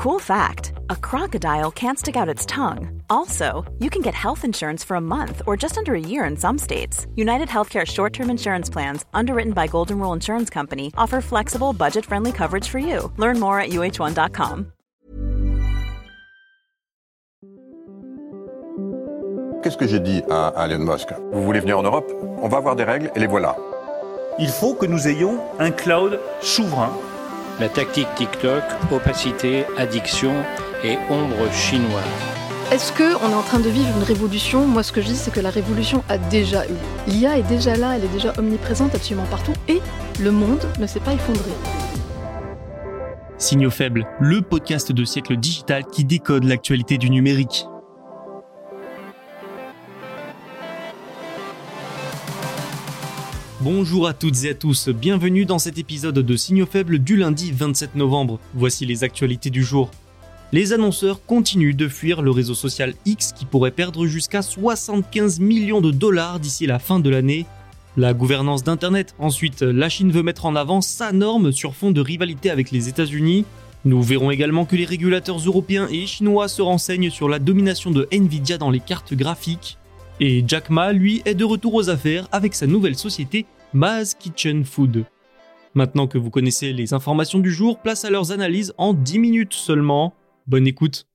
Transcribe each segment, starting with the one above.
Cool fact a crocodile can't stick out its tongue. Also, you can get health insurance for a month or just under a year in some states. United Healthcare short term insurance plans, underwritten by Golden Rule Insurance Company, offer flexible, budget friendly coverage for you. Learn more at uh1.com. Qu'est-ce que j'ai dit à, à Elon Musk Vous voulez venir en Europe On va avoir des règles et les voilà. Il faut que nous ayons un cloud souverain La tactique TikTok, opacité, addiction et ombre chinoise. Est-ce qu'on est en train de vivre une révolution? Moi, ce que je dis, c'est que la révolution a déjà eu. L'IA est déjà là, elle est déjà omniprésente absolument partout, et le monde ne s'est pas effondré. Signaux faibles, le podcast de siècle digital qui décode l'actualité du numérique. Bonjour à toutes et à tous, bienvenue dans cet épisode de Signaux faibles du lundi 27 novembre. Voici les actualités du jour. Les annonceurs continuent de fuir le réseau social X qui pourrait perdre jusqu'à 75 millions de dollars d'ici la fin de l'année. La gouvernance d'Internet, ensuite, la Chine veut mettre en avant sa norme sur fond de rivalité avec les États-Unis. Nous verrons également que les régulateurs européens et chinois se renseignent sur la domination de Nvidia dans les cartes graphiques. Et Jack Ma, lui, est de retour aux affaires avec sa nouvelle société Maz Kitchen Food. Maintenant que vous connaissez les informations du jour, place à leurs analyses en 10 minutes seulement. Bonne écoute.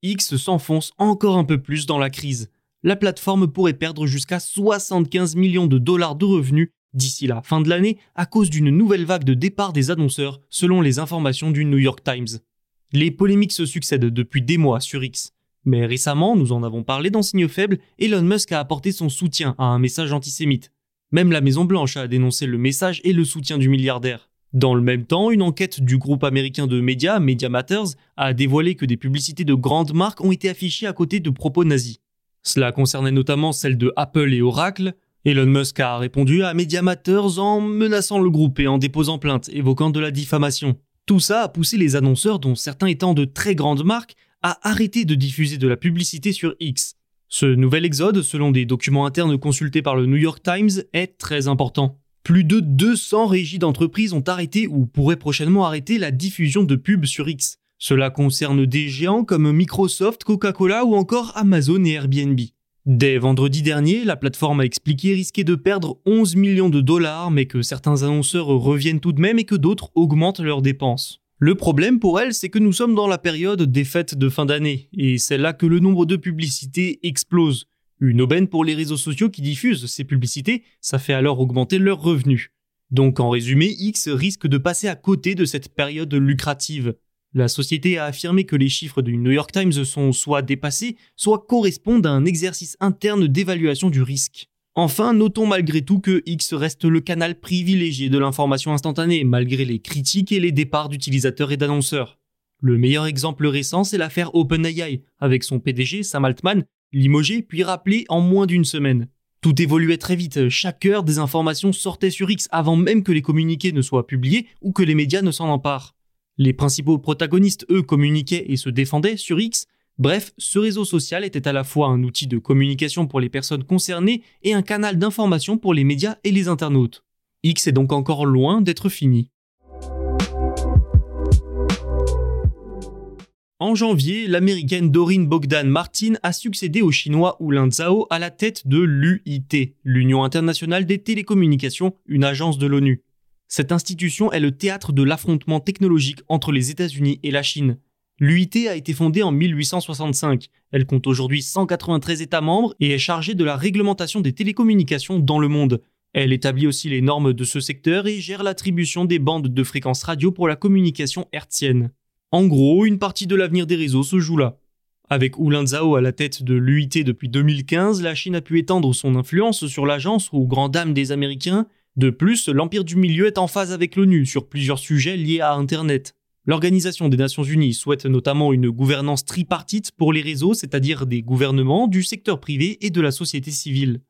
X s'enfonce encore un peu plus dans la crise. La plateforme pourrait perdre jusqu'à 75 millions de dollars de revenus d'ici la fin de l'année à cause d'une nouvelle vague de départ des annonceurs, selon les informations du New York Times. Les polémiques se succèdent depuis des mois sur X. Mais récemment, nous en avons parlé dans Signaux Faibles, Elon Musk a apporté son soutien à un message antisémite. Même la Maison Blanche a dénoncé le message et le soutien du milliardaire. Dans le même temps, une enquête du groupe américain de médias, Media Matters, a dévoilé que des publicités de grandes marques ont été affichées à côté de propos nazis. Cela concernait notamment celles de Apple et Oracle. Elon Musk a répondu à Media Matters en menaçant le groupe et en déposant plainte, évoquant de la diffamation. Tout ça a poussé les annonceurs, dont certains étant de très grandes marques, à arrêter de diffuser de la publicité sur X. Ce nouvel exode, selon des documents internes consultés par le New York Times, est très important. Plus de 200 régies d'entreprises ont arrêté ou pourraient prochainement arrêter la diffusion de pubs sur X. Cela concerne des géants comme Microsoft, Coca-Cola ou encore Amazon et Airbnb. Dès vendredi dernier, la plateforme a expliqué risquer de perdre 11 millions de dollars, mais que certains annonceurs reviennent tout de même et que d'autres augmentent leurs dépenses. Le problème pour elle, c'est que nous sommes dans la période des fêtes de fin d'année, et c'est là que le nombre de publicités explose. Une aubaine pour les réseaux sociaux qui diffusent ces publicités, ça fait alors augmenter leurs revenus. Donc en résumé, X risque de passer à côté de cette période lucrative. La société a affirmé que les chiffres du New York Times sont soit dépassés, soit correspondent à un exercice interne d'évaluation du risque. Enfin, notons malgré tout que X reste le canal privilégié de l'information instantanée, malgré les critiques et les départs d'utilisateurs et d'annonceurs. Le meilleur exemple récent, c'est l'affaire OpenAI, avec son PDG, Sam Altman, limogé puis rappelé en moins d'une semaine. Tout évoluait très vite, chaque heure des informations sortaient sur X avant même que les communiqués ne soient publiés ou que les médias ne s'en emparent. Les principaux protagonistes, eux, communiquaient et se défendaient sur X, Bref, ce réseau social était à la fois un outil de communication pour les personnes concernées et un canal d'information pour les médias et les internautes. X est donc encore loin d'être fini. En janvier, l'américaine Doreen Bogdan Martin a succédé au chinois Wu Zhao à la tête de l'UIT, l'Union internationale des télécommunications, une agence de l'ONU. Cette institution est le théâtre de l'affrontement technologique entre les États-Unis et la Chine. L'UIT a été fondée en 1865. Elle compte aujourd'hui 193 États membres et est chargée de la réglementation des télécommunications dans le monde. Elle établit aussi les normes de ce secteur et gère l'attribution des bandes de fréquences radio pour la communication hertzienne. En gros, une partie de l'avenir des réseaux se joue là. Avec Wu Zhao à la tête de l'UIT depuis 2015, la Chine a pu étendre son influence sur l'agence aux grandes dames des Américains. De plus, l'Empire du Milieu est en phase avec l'ONU sur plusieurs sujets liés à Internet. L'Organisation des Nations Unies souhaite notamment une gouvernance tripartite pour les réseaux, c'est-à-dire des gouvernements, du secteur privé et de la société civile.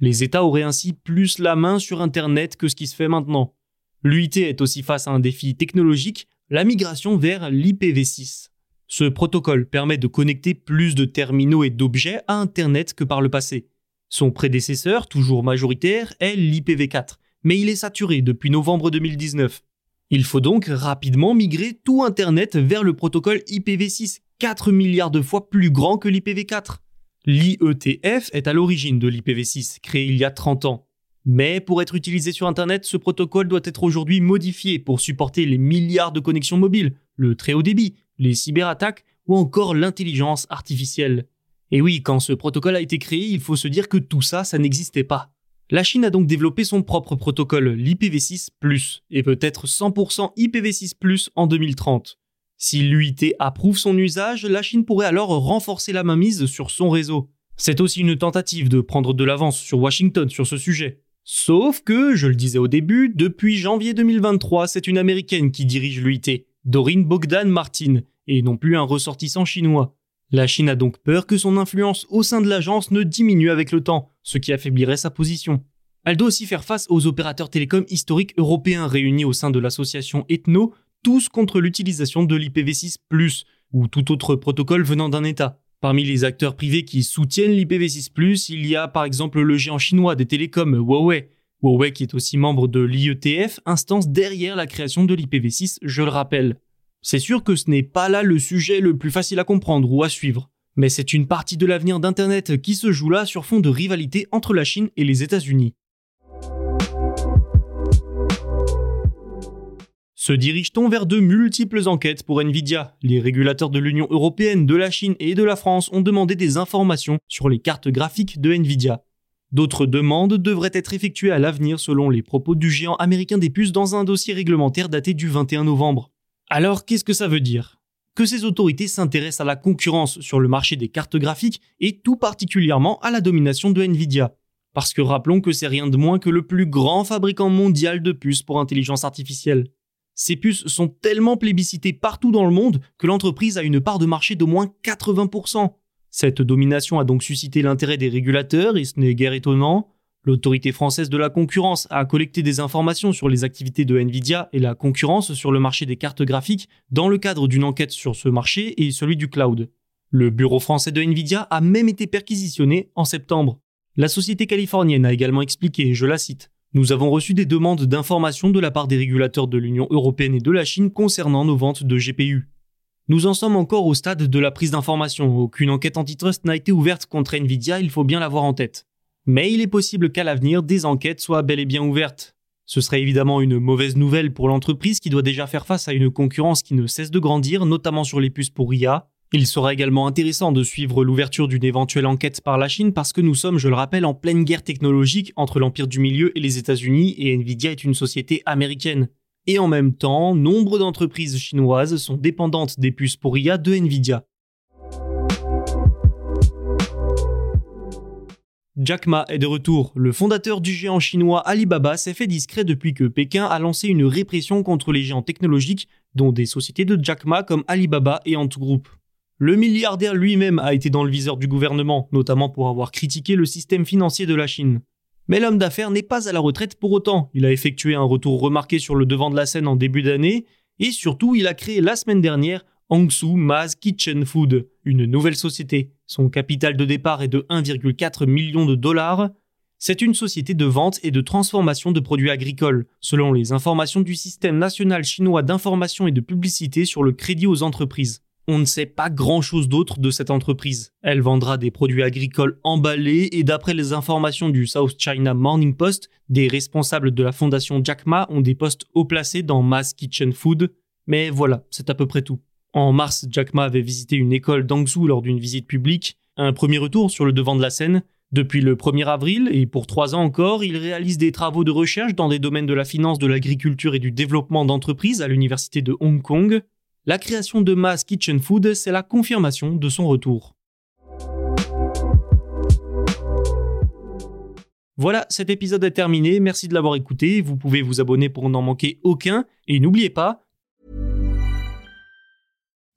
Les États auraient ainsi plus la main sur Internet que ce qui se fait maintenant. L'UIT est aussi face à un défi technologique, la migration vers l'IPv6. Ce protocole permet de connecter plus de terminaux et d'objets à Internet que par le passé. Son prédécesseur, toujours majoritaire, est l'IPv4, mais il est saturé depuis novembre 2019. Il faut donc rapidement migrer tout Internet vers le protocole IPv6, 4 milliards de fois plus grand que l'IPv4. L'IETF est à l'origine de l'IPv6, créé il y a 30 ans. Mais pour être utilisé sur Internet, ce protocole doit être aujourd'hui modifié pour supporter les milliards de connexions mobiles, le très haut débit, les cyberattaques ou encore l'intelligence artificielle. Et oui, quand ce protocole a été créé, il faut se dire que tout ça, ça n'existait pas. La Chine a donc développé son propre protocole, l'IPv6 ⁇ et peut-être 100% IPv6 ⁇ en 2030. Si l'UIT approuve son usage, la Chine pourrait alors renforcer la mainmise sur son réseau. C'est aussi une tentative de prendre de l'avance sur Washington sur ce sujet. Sauf que, je le disais au début, depuis janvier 2023, c'est une américaine qui dirige l'UIT, Doreen Bogdan Martin, et non plus un ressortissant chinois. La Chine a donc peur que son influence au sein de l'agence ne diminue avec le temps, ce qui affaiblirait sa position. Elle doit aussi faire face aux opérateurs télécoms historiques européens réunis au sein de l'association Ethno, tous contre l'utilisation de l'IPv6 ⁇ ou tout autre protocole venant d'un État. Parmi les acteurs privés qui soutiennent l'IPv6 ⁇ il y a par exemple le géant chinois des télécoms Huawei. Huawei qui est aussi membre de l'IETF, instance derrière la création de l'IPv6, je le rappelle. C'est sûr que ce n'est pas là le sujet le plus facile à comprendre ou à suivre, mais c'est une partie de l'avenir d'Internet qui se joue là sur fond de rivalité entre la Chine et les États-Unis. Se dirige-t-on vers de multiples enquêtes pour Nvidia? Les régulateurs de l'Union européenne, de la Chine et de la France ont demandé des informations sur les cartes graphiques de Nvidia. D'autres demandes devraient être effectuées à l'avenir selon les propos du géant américain des puces dans un dossier réglementaire daté du 21 novembre. Alors, qu'est-ce que ça veut dire? Que ces autorités s'intéressent à la concurrence sur le marché des cartes graphiques et tout particulièrement à la domination de Nvidia. Parce que rappelons que c'est rien de moins que le plus grand fabricant mondial de puces pour intelligence artificielle. Ces puces sont tellement plébiscitées partout dans le monde que l'entreprise a une part de marché d'au moins 80%. Cette domination a donc suscité l'intérêt des régulateurs et ce n'est guère étonnant. L'autorité française de la concurrence a collecté des informations sur les activités de Nvidia et la concurrence sur le marché des cartes graphiques dans le cadre d'une enquête sur ce marché et celui du cloud. Le bureau français de Nvidia a même été perquisitionné en septembre. La société californienne a également expliqué, je la cite, Nous avons reçu des demandes d'informations de la part des régulateurs de l'Union européenne et de la Chine concernant nos ventes de GPU. Nous en sommes encore au stade de la prise d'informations. Aucune enquête antitrust n'a été ouverte contre Nvidia, il faut bien l'avoir en tête. Mais il est possible qu'à l'avenir, des enquêtes soient bel et bien ouvertes. Ce serait évidemment une mauvaise nouvelle pour l'entreprise qui doit déjà faire face à une concurrence qui ne cesse de grandir, notamment sur les puces pour IA. Il sera également intéressant de suivre l'ouverture d'une éventuelle enquête par la Chine parce que nous sommes, je le rappelle, en pleine guerre technologique entre l'Empire du Milieu et les États-Unis et Nvidia est une société américaine. Et en même temps, nombre d'entreprises chinoises sont dépendantes des puces pour IA de Nvidia. Jack Ma est de retour. Le fondateur du géant chinois Alibaba s'est fait discret depuis que Pékin a lancé une répression contre les géants technologiques, dont des sociétés de Jack Ma comme Alibaba et Ant Group. Le milliardaire lui-même a été dans le viseur du gouvernement, notamment pour avoir critiqué le système financier de la Chine. Mais l'homme d'affaires n'est pas à la retraite pour autant. Il a effectué un retour remarqué sur le devant de la scène en début d'année, et surtout il a créé la semaine dernière Hangzhou Maz Kitchen Food, une nouvelle société. Son capital de départ est de 1,4 million de dollars. C'est une société de vente et de transformation de produits agricoles, selon les informations du système national chinois d'information et de publicité sur le crédit aux entreprises. On ne sait pas grand-chose d'autre de cette entreprise. Elle vendra des produits agricoles emballés et d'après les informations du South China Morning Post, des responsables de la fondation Jack Ma ont des postes haut placés dans Mass Kitchen Food. Mais voilà, c'est à peu près tout. En mars, Jack Ma avait visité une école d'Angzhou lors d'une visite publique, un premier retour sur le devant de la scène. Depuis le 1er avril, et pour trois ans encore, il réalise des travaux de recherche dans des domaines de la finance, de l'agriculture et du développement d'entreprises à l'université de Hong Kong. La création de Mass Kitchen Food, c'est la confirmation de son retour. Voilà, cet épisode est terminé, merci de l'avoir écouté, vous pouvez vous abonner pour n'en manquer aucun, et n'oubliez pas,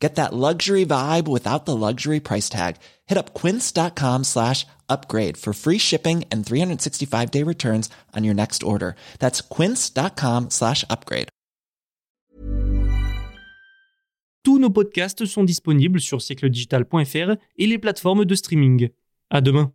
Get that luxury vibe without the luxury price tag. Hit up quince.com slash upgrade for free shipping and 365 day returns on your next order. That's quince.com slash upgrade. Tous nos podcasts sont disponibles sur siècledigital.fr et les plateformes de streaming. À demain.